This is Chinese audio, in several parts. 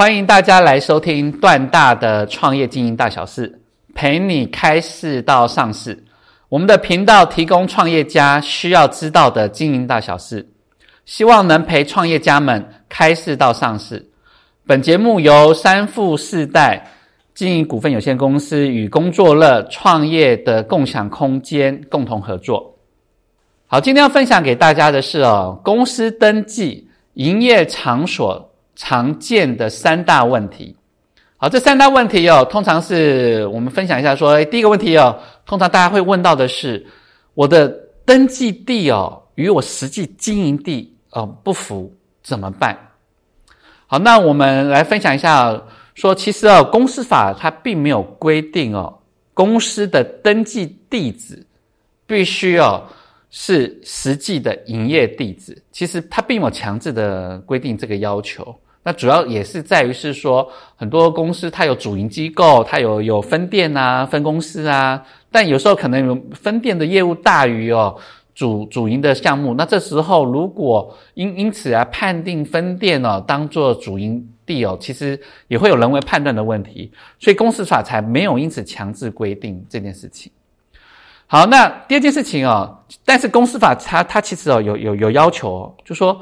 欢迎大家来收听段大的创业经营大小事，陪你开市到上市。我们的频道提供创业家需要知道的经营大小事，希望能陪创业家们开市到上市。本节目由三富四代经营股份有限公司与工作乐创业的共享空间共同合作。好，今天要分享给大家的是哦，公司登记营业场所。常见的三大问题，好，这三大问题哦，通常是我们分享一下。说，第一个问题哦，通常大家会问到的是，我的登记地哦与我实际经营地哦不符，怎么办？好，那我们来分享一下，说其实哦，公司法它并没有规定哦，公司的登记地址必须哦。是实际的营业地址，其实它并没有强制的规定这个要求。那主要也是在于是说，很多公司它有主营机构，它有有分店啊、分公司啊，但有时候可能有分店的业务大于哦主主营的项目。那这时候如果因因此啊判定分店哦当做主营地哦，其实也会有人为判断的问题，所以公司法才没有因此强制规定这件事情。好，那第二件事情哦，但是公司法它它其实哦有有有要求，就说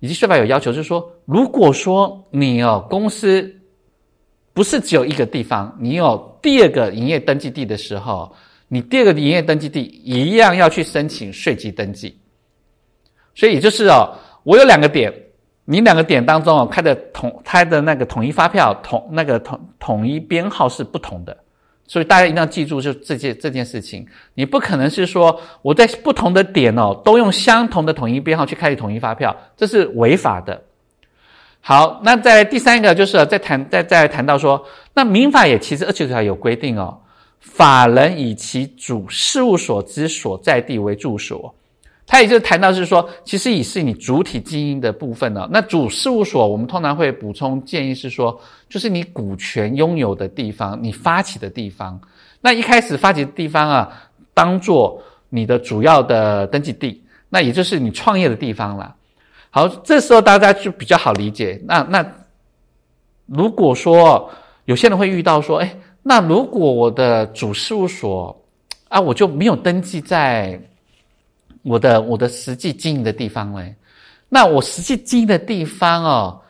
以及税法有要求，就是说，如果说你哦公司不是只有一个地方，你有第二个营业登记地的时候，你第二个营业登记地一样要去申请税籍登记。所以也就是哦，我有两个点，你两个点当中哦开的统开的那个统一发票统那个统统一编号是不同的。所以大家一定要记住，就这件这件事情，你不可能是说我在不同的点哦，都用相同的统一编号去开立统一发票，这是违法的。好，那在第三个就是在谈在在谈到说，那民法也其实二十九条有规定哦，法人以其主事务所之所在地为住所。他也就谈到是说，其实以是你主体经营的部分呢。那主事务所，我们通常会补充建议是说，就是你股权拥有的地方，你发起的地方。那一开始发起的地方啊，当做你的主要的登记地，那也就是你创业的地方了。好，这时候大家就比较好理解。那那如果说有些人会遇到说，哎，那如果我的主事务所啊，我就没有登记在。我的我的实际经营的地方嘞，那我实际经营的地方哦，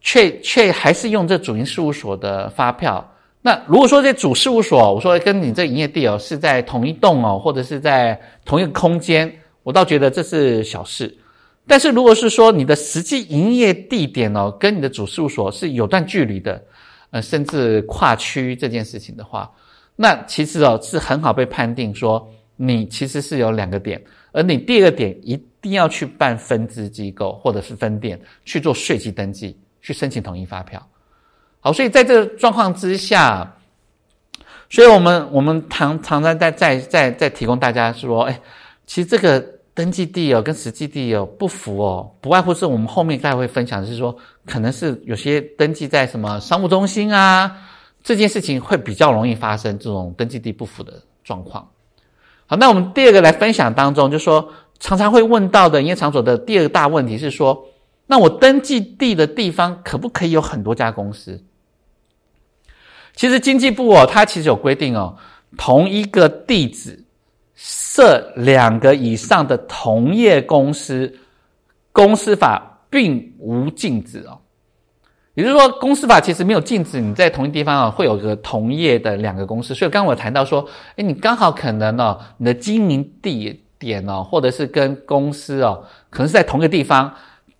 却却还是用这主营事务所的发票。那如果说这主事务所，我说跟你这营业地哦是在同一栋哦，或者是在同一个空间，我倒觉得这是小事。但是如果是说你的实际营业地点哦，跟你的主事务所是有段距离的，呃，甚至跨区这件事情的话，那其实哦是很好被判定说你其实是有两个点。而你第二点一定要去办分支机构或者是分店去做税基登记，去申请统一发票。好，所以在这个状况之下，所以我们我们常常常在在在在提供大家说，哎，其实这个登记地哦跟实际地哦不符哦，不外乎是我们后面大家会分享是说，可能是有些登记在什么商务中心啊，这件事情会比较容易发生这种登记地不符的状况。好，那我们第二个来分享当中，就说常常会问到的营业场所的第二个大问题是说，那我登记地的地方可不可以有很多家公司？其实经济部哦，它其实有规定哦，同一个地址设两个以上的同业公司，公司法并无禁止哦。也就是说，公司法其实没有禁止你在同一地方啊，会有个同业的两个公司。所以刚刚我谈到说，哎，你刚好可能哦，你的经营地点哦，或者是跟公司哦，可能是在同一个地方，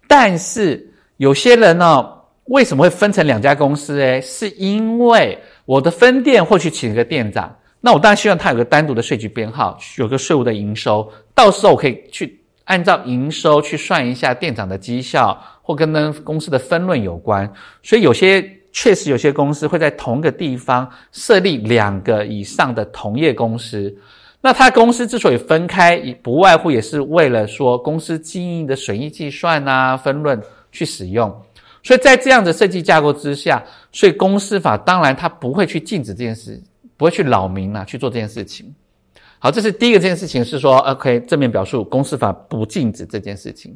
但是有些人呢，为什么会分成两家公司？诶是因为我的分店或许请一个店长，那我当然希望他有个单独的税局编号，有个税务的营收，到时候我可以去按照营收去算一下店长的绩效。或跟呢公司的分论有关，所以有些确实有些公司会在同个地方设立两个以上的同业公司。那他公司之所以分开，不外乎也是为了说公司经营的损益计算啊、分论去使用。所以在这样的设计架构之下，所以公司法当然它不会去禁止这件事，不会去扰民啊去做这件事情。好，这是第一个这件事情是说，OK，正面表述公司法不禁止这件事情。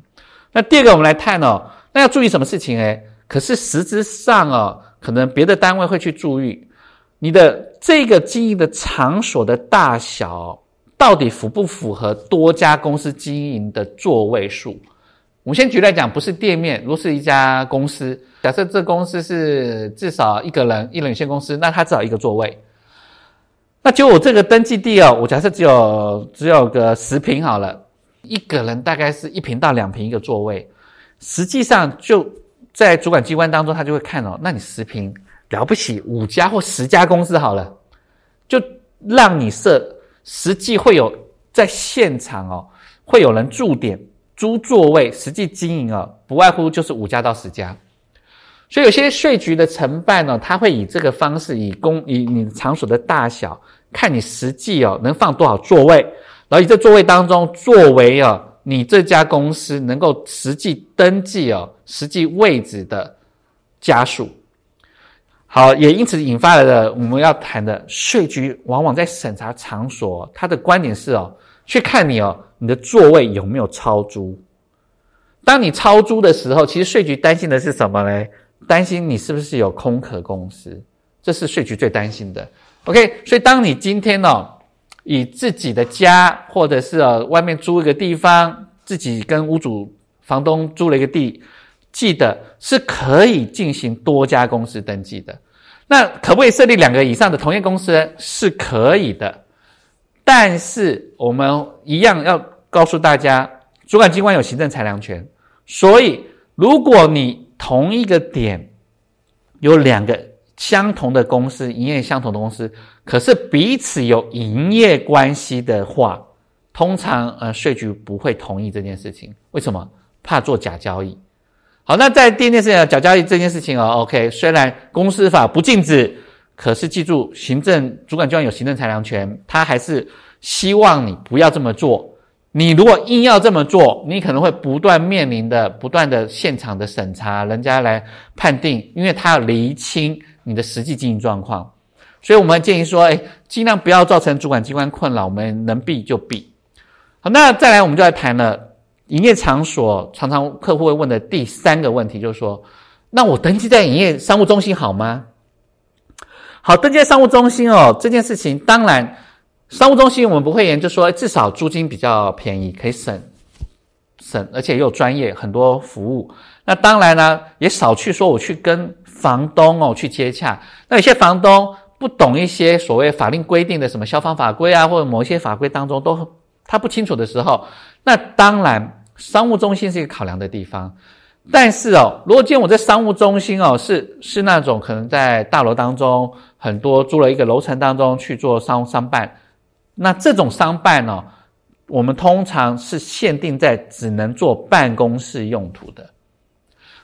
那第二个我们来看哦，那要注意什么事情诶可是实质上哦，可能别的单位会去注意你的这个经营的场所的大小，到底符不符合多家公司经营的座位数？我们先举例来讲，不是店面，如果是一家公司，假设这公司是至少一个人，一人有限公司，那它至少一个座位。那就我这个登记地哦，我假设只有只有个十平好了，一个人大概是一平到两平一个座位，实际上就在主管机关当中，他就会看哦，那你十平了不起，五家或十家公司好了，就让你设，实际会有在现场哦，会有人驻点租座位，实际经营哦，不外乎就是五家到十家。所以有些税局的承办呢，他会以这个方式，以公以你场所的大小，看你实际哦能放多少座位，然后以这座位当中作为哦你这家公司能够实际登记哦实际位置的家数。好，也因此引发了的我们要谈的税局往往在审查场所，他的观点是哦，去看你哦你的座位有没有超租。当你超租的时候，其实税局担心的是什么呢？担心你是不是有空壳公司，这是税局最担心的。OK，所以当你今天呢，以自己的家或者是呃外面租一个地方，自己跟屋主、房东租了一个地，记得是可以进行多家公司登记的。那可不可以设立两个以上的同业公司？是可以的，但是我们一样要告诉大家，主管机关有行政裁量权，所以如果你同一个点有两个相同的公司，营业相同的公司，可是彼此有营业关系的话，通常呃税局不会同意这件事情。为什么？怕做假交易。好，那在第二件事情，假交易这件事情哦，OK，虽然公司法不禁止，可是记住，行政主管机关有行政裁量权，他还是希望你不要这么做。你如果硬要这么做，你可能会不断面临的不断的现场的审查，人家来判定，因为他要厘清你的实际经营状况，所以我们建议说，哎，尽量不要造成主管机关困扰，我们能避就避。好，那再来我们就来谈了营业场所，常常客户会问的第三个问题就是说，那我登记在营业商务中心好吗？好，登记在商务中心哦，这件事情当然。商务中心我们不会研究说，至少租金比较便宜，可以省省，而且又专业很多服务。那当然呢，也少去说我去跟房东哦去接洽。那有些房东不懂一些所谓法令规定的什么消防法规啊，或者某一些法规当中都他不清楚的时候，那当然商务中心是一个考量的地方。但是哦，如果今天我在商务中心哦，是是那种可能在大楼当中很多租了一个楼层当中去做商商办。那这种商办呢，我们通常是限定在只能做办公室用途的，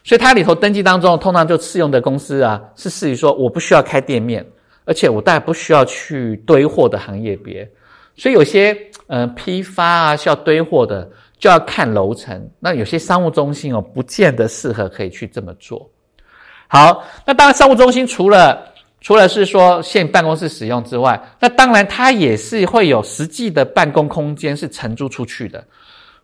所以它里头登记当中，通常就适用的公司啊，是适于说我不需要开店面，而且我大概不需要去堆货的行业别，所以有些呃批发啊需要堆货的，就要看楼层。那有些商务中心哦，不见得适合可以去这么做。好，那当然商务中心除了除了是说现办公室使用之外，那当然它也是会有实际的办公空间是承租出去的。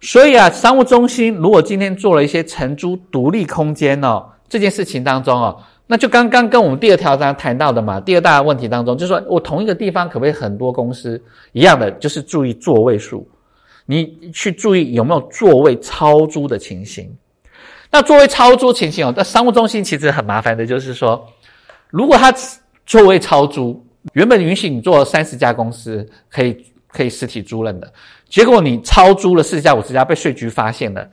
所以啊，商务中心如果今天做了一些承租独立空间哦，这件事情当中哦，那就刚刚跟我们第二条章谈到的嘛，第二大问题当中，就是说我同一个地方可不可以很多公司一样的，就是注意座位数，你去注意有没有座位超租的情形。那座位超租情形哦，在商务中心其实很麻烦的，就是说如果它。座位超租，原本允许你做三十家公司可以可以实体租赁的，结果你超租了四十家五十家，被税局发现了，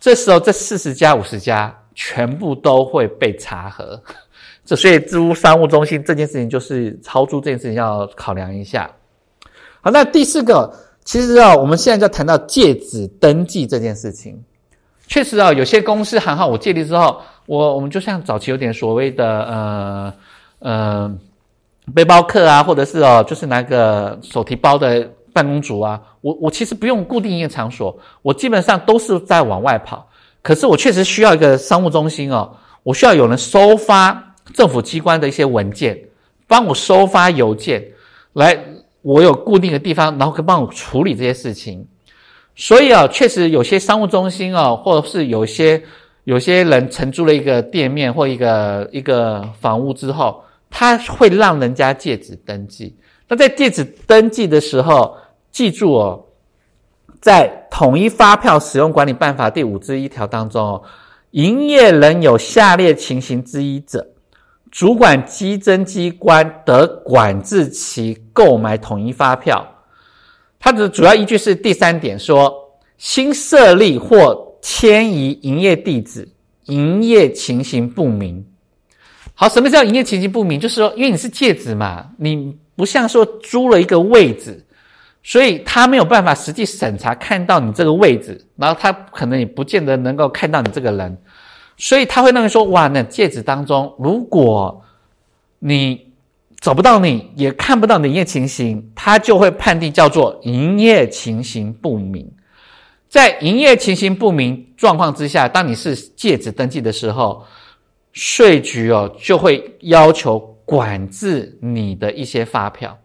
这时候这四十家五十家全部都会被查核。这所以租商务中心这件事情就是超租这件事情要考量一下。好，那第四个，其实啊，我们现在就谈到借址登记这件事情，确实啊，有些公司行号我借力之后，我我们就像早期有点所谓的呃呃背包客啊，或者是哦，就是拿个手提包的办公族啊，我我其实不用固定营业场所，我基本上都是在往外跑。可是我确实需要一个商务中心哦，我需要有人收发政府机关的一些文件，帮我收发邮件，来我有固定的地方，然后可以帮我处理这些事情。所以啊，确实有些商务中心哦，或者是有些有些人承租了一个店面或一个一个房屋之后，他会让人家借址登记。那在借址登记的时候，记住哦。在统一发票使用管理办法第五之一条当中哦，营业人有下列情形之一者，主管稽征机关得管制其购买统一发票。它的主要依据是第三点，说新设立或迁移营业地址，营业情形不明。好，什么叫营业情形不明？就是说，因为你是借址嘛，你不像说租了一个位置。所以他没有办法实际审查看到你这个位置，然后他可能也不见得能够看到你这个人，所以他会认为说：哇，那戒指当中，如果你找不到你，也看不到你的营业情形，他就会判定叫做营业情形不明。在营业情形不明状况之下，当你是戒指登记的时候，税局哦就会要求管制你的一些发票。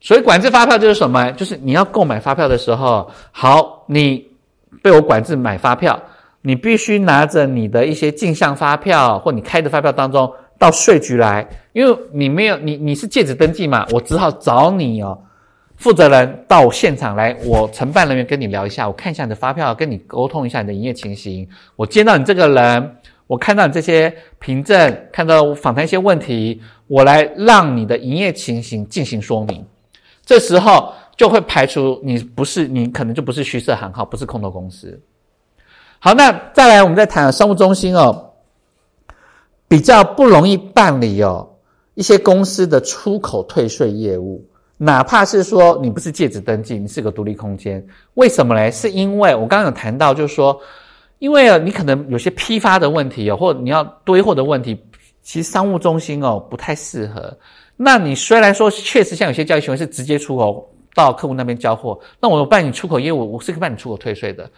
所以管制发票就是什么？就是你要购买发票的时候，好，你被我管制买发票，你必须拿着你的一些进项发票或你开的发票当中到税局来，因为你没有你你是借址登记嘛，我只好找你哦，负责人到现场来，我承办人员跟你聊一下，我看一下你的发票，跟你沟通一下你的营业情形，我见到你这个人，我看到你这些凭证，看到访谈一些问题，我来让你的营业情形进行说明。这时候就会排除你不是你可能就不是虚设行号，不是空头公司。好，那再来我们再谈商务中心哦，比较不容易办理哦一些公司的出口退税业务，哪怕是说你不是借址登记，你是个独立空间，为什么嘞？是因为我刚刚有谈到，就是说，因为啊你可能有些批发的问题哦，或你要堆货的问题，其实商务中心哦不太适合。那你虽然说确实像有些交易行为是直接出口到客户那边交货，那我办你出口业务，我是可以办你出口退税的。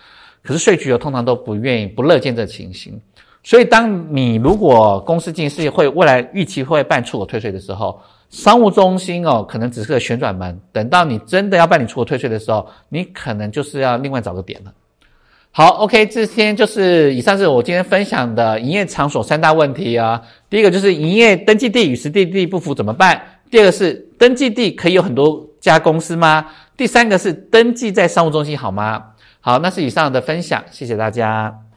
可是税局通常都不愿意、不乐见这情形。所以，当你如果公司进事业会未来预期会办出口退税的时候，商务中心哦，可能只是个旋转门。等到你真的要办理出口退税的时候，你可能就是要另外找个点了。好，OK，这天就是以上是我今天分享的营业场所三大问题啊。第一个就是营业登记地与实地地不符怎么办？第二个是登记地可以有很多家公司吗？第三个是登记在商务中心好吗？好，那是以上的分享，谢谢大家。